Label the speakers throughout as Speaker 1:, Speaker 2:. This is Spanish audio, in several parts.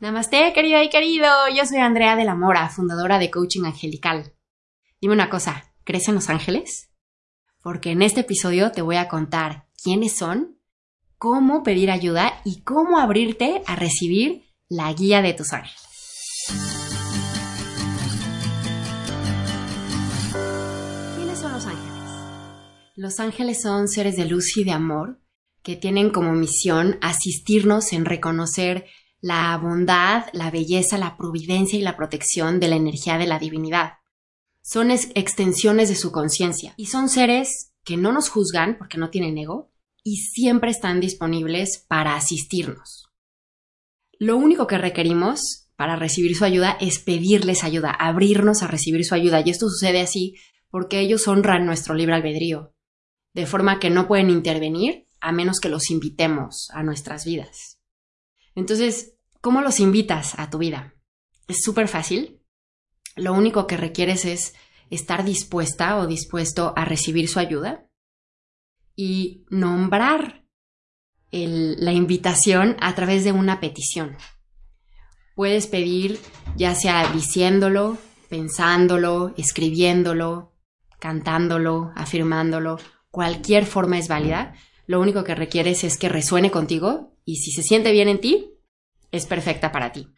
Speaker 1: Namaste, querida y querido. Yo soy Andrea de la Mora, fundadora de Coaching Angelical. Dime una cosa, ¿crees en los ángeles? Porque en este episodio te voy a contar quiénes son, cómo pedir ayuda y cómo abrirte a recibir la guía de tus ángeles. ¿Quiénes son los ángeles? Los ángeles son seres de luz y de amor que tienen como misión asistirnos en reconocer la bondad, la belleza, la providencia y la protección de la energía de la divinidad. Son extensiones de su conciencia y son seres que no nos juzgan porque no tienen ego y siempre están disponibles para asistirnos. Lo único que requerimos para recibir su ayuda es pedirles ayuda, abrirnos a recibir su ayuda y esto sucede así porque ellos honran nuestro libre albedrío, de forma que no pueden intervenir a menos que los invitemos a nuestras vidas. Entonces, ¿cómo los invitas a tu vida? Es súper fácil. Lo único que requieres es estar dispuesta o dispuesto a recibir su ayuda y nombrar la invitación a través de una petición. Puedes pedir ya sea diciéndolo, pensándolo, escribiéndolo, cantándolo, afirmándolo, cualquier forma es válida. Lo único que requieres es que resuene contigo y si se siente bien en ti, es perfecta para ti.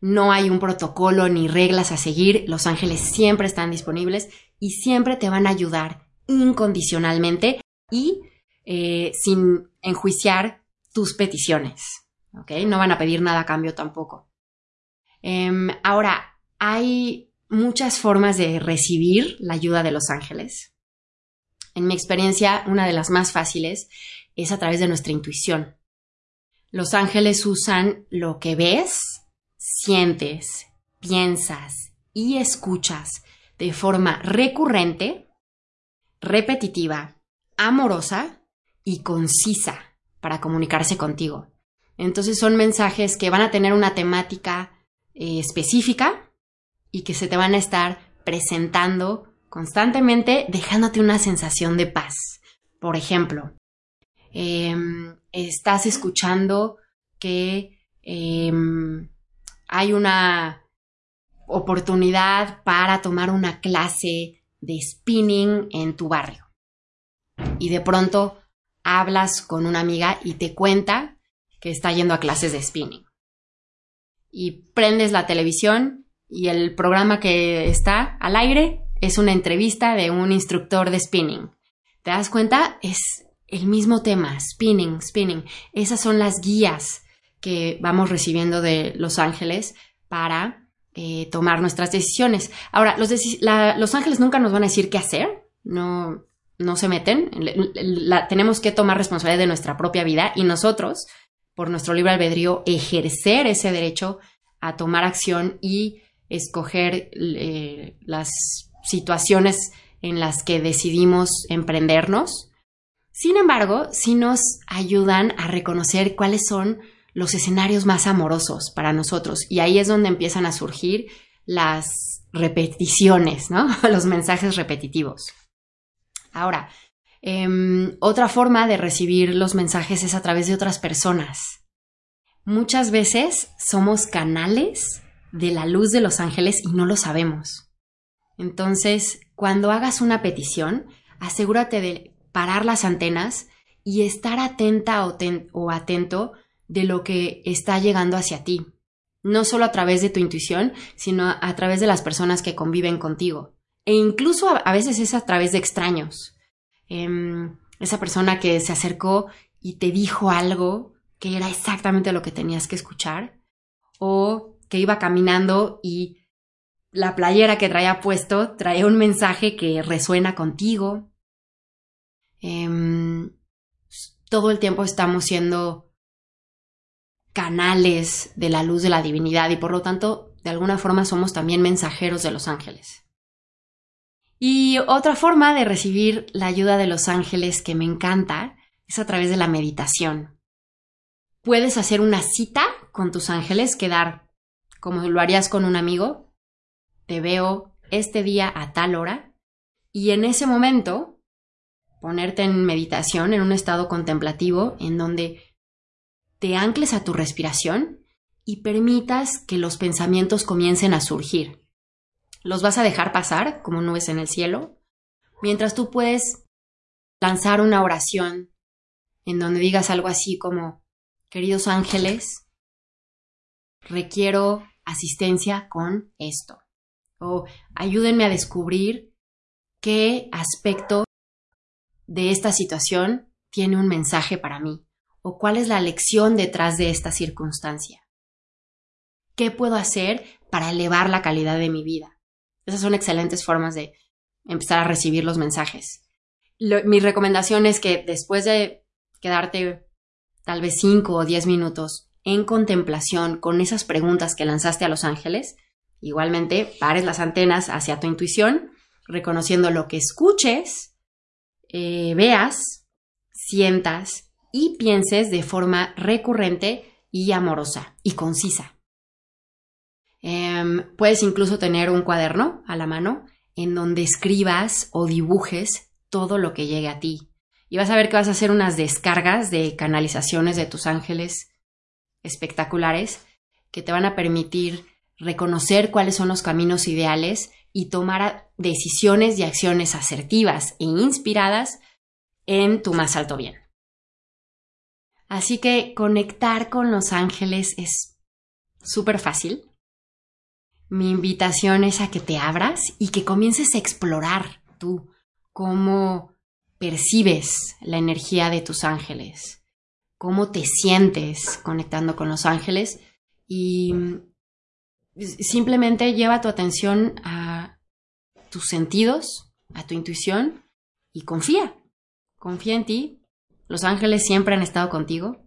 Speaker 1: No hay un protocolo ni reglas a seguir, los ángeles siempre están disponibles y siempre te van a ayudar incondicionalmente y eh, sin enjuiciar tus peticiones. No van a pedir nada a cambio tampoco. Em, ahora, hay muchas formas de recibir la ayuda de los ángeles. En mi experiencia, una de las más fáciles es a través de nuestra intuición. Los ángeles usan lo que ves, sientes, piensas y escuchas de forma recurrente, repetitiva, amorosa y concisa para comunicarse contigo. Entonces son mensajes que van a tener una temática eh, específica y que se te van a estar presentando constantemente dejándote una sensación de paz. Por ejemplo, Em, estás escuchando que em, hay una oportunidad para tomar una clase de spinning en tu barrio. Y de pronto hablas con una amiga y te cuenta que está yendo a clases de spinning. Y prendes la televisión y el programa que está al aire es una entrevista de un instructor de spinning. ¿Te das cuenta? Es el mismo tema, spinning, spinning. Esas son las guías que vamos recibiendo de los ángeles para eh, tomar nuestras decisiones. Ahora, los, ángeles nunca nos van a decir qué hacer, no, no se meten, tenemos que tomar responsabilidad de nuestra propia vida y nosotros, por nuestro libre albedrío, ejercer ese derecho a tomar acción y escoger eh, las situaciones en las que decidimos emprendernos sin embargo, sí nos ayudan a reconocer cuáles son los escenarios más amorosos para nosotros y ahí es donde empiezan a surgir las repeticiones, ¿no? los mensajes repetitivos. Ahora, em, otra forma de recibir los mensajes es a través de otras personas. Muchas veces somos canales de la luz de los ángeles y no lo sabemos. Entonces, cuando hagas una petición, asegúrate de parar las antenas y estar atenta o, atento de lo que está llegando hacia ti. No solo a través de tu intuición, sino a, través de las personas que conviven contigo. E incluso a, veces es a través de extraños. Em, esa persona que se acercó y te dijo algo que era exactamente lo que tenías que escuchar. O que iba caminando y la playera que traía puesto traía un mensaje que resuena contigo. Em, todo el tiempo estamos siendo canales de la luz de la divinidad y por lo tanto, de alguna forma somos también mensajeros de los ángeles. Y otra forma de recibir la ayuda de los ángeles que me encanta es a través de la meditación. Puedes hacer una cita con tus ángeles, quedar como lo harías con un amigo. Te veo este día a tal hora y en ese momento ponerte en meditación, en un estado contemplativo, en donde te ancles a tu respiración y permitas que los pensamientos comiencen a surgir. Los vas a dejar pasar como nubes en el cielo, mientras tú puedes lanzar una oración en donde digas algo así como, queridos ángeles, requiero asistencia con esto. O ayúdenme a descubrir qué aspecto de esta situación tiene un mensaje para mí. O cuál es la lección detrás de esta circunstancia. ¿Qué puedo hacer para elevar la calidad de mi vida? Esas son excelentes formas de empezar a recibir los mensajes. mi recomendación es que después de quedarte tal vez 5 o 10 minutos en contemplación con esas preguntas que lanzaste a los ángeles, igualmente pares las antenas hacia tu intuición, reconociendo lo que escuches, eh, veas, sientas y pienses de forma recurrente y amorosa y concisa. Em, puedes incluso tener un cuaderno a la mano en donde escribas o dibujes todo lo que llegue a ti. Y vas a ver que vas a hacer unas descargas de canalizaciones de tus ángeles espectaculares que te van a permitir reconocer cuáles son los caminos ideales y tomar decisiones y acciones asertivas e inspiradas en tu más alto bien. Así que conectar con los ángeles es súper fácil. Mi invitación es a que te abras y que comiences a explorar tú cómo percibes la energía de tus ángeles, cómo te sientes conectando con los ángeles y simplemente lleva tu atención a tus sentidos, a tu intuición y confía, confía en ti. Los ángeles siempre han estado contigo.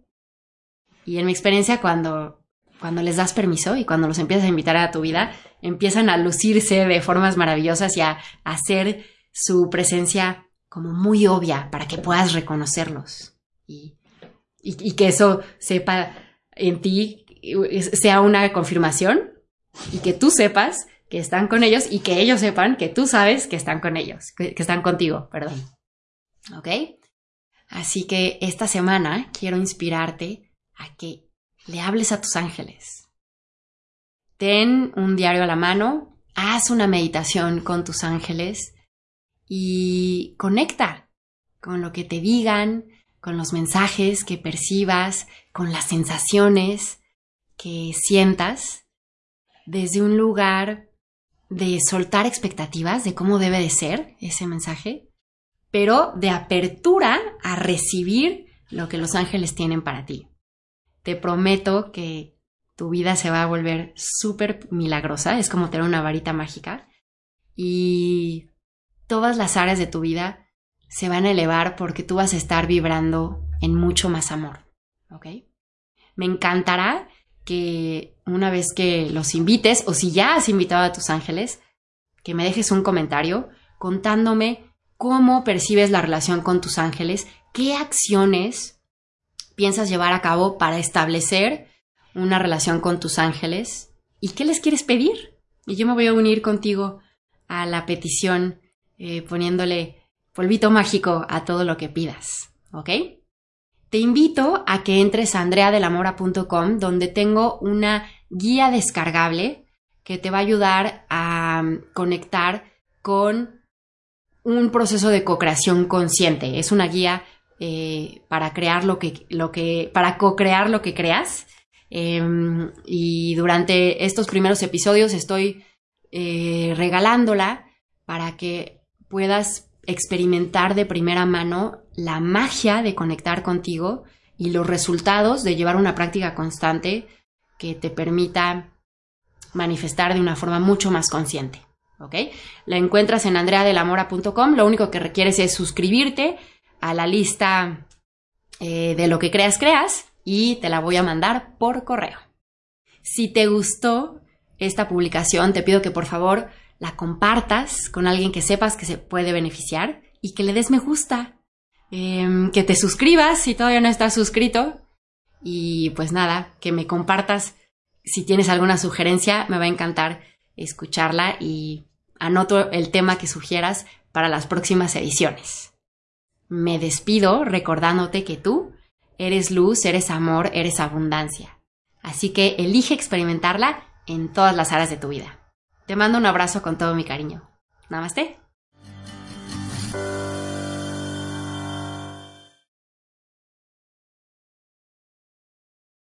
Speaker 1: Y en mi experiencia, cuando cuando les das permiso y cuando los empiezas a invitar a tu vida, empiezan a lucirse de formas maravillosas y a hacer su presencia como muy obvia para que puedas reconocerlos y, y, que eso sepa en ti, sea una confirmación y que tú sepas que están con ellos y que ellos sepan que tú sabes que están con ellos, que, están contigo, perdón. ¿Ok? Así que esta semana quiero inspirarte a que le hables a tus ángeles. Ten un diario a la mano, haz una meditación con tus ángeles y conecta con lo que te digan, con los mensajes que percibas, con las sensaciones que sientas desde un lugar de soltar expectativas de cómo debe de ser ese mensaje, pero de apertura a recibir lo que los ángeles tienen para ti te prometo que tu vida se va a volver súper milagrosa, es como tener una varita mágica y todas las áreas de tu vida se van a elevar porque tú vas a estar vibrando en mucho más amor, ¿ok? Me encantará que una vez que los invites o si ya has invitado a tus ángeles, que me dejes un comentario contándome cómo percibes la relación con tus ángeles, qué acciones piensas llevar a cabo para establecer una relación con tus ángeles y qué les quieres pedir. Y yo me voy a unir contigo a la petición eh, poniéndole polvito mágico a todo lo que pidas, ¿ok? Te invito a que entres a andreadelamora.com donde tengo una guía descargable que te va a ayudar a um, conectar con un proceso de co-creación consciente. Es una guía eh, para crear lo que, lo que, para co-crear lo que creas. Em, y durante estos primeros episodios estoy eh, regalándola para que puedas experimentar de primera mano la magia de conectar contigo y los resultados de llevar una práctica constante que te permita manifestar de una forma mucho más consciente. ¿Ok? La encuentras en andreadelamora.com. Lo único que requieres es suscribirte a la lista eh, de lo que creas, creas y te la voy a mandar por correo. Si te gustó esta publicación, te pido que por favor la compartas con alguien que sepas que se puede beneficiar y que le des me gusta, em, que te suscribas si todavía no estás suscrito y pues nada, que me compartas si tienes alguna sugerencia, me va a encantar escucharla y anoto el tema que sugieras para las próximas ediciones. Me despido recordándote que tú eres luz, eres amor, eres abundancia. Así que elige experimentarla en todas las áreas de tu vida. Te mando un abrazo con todo mi cariño. Namaste.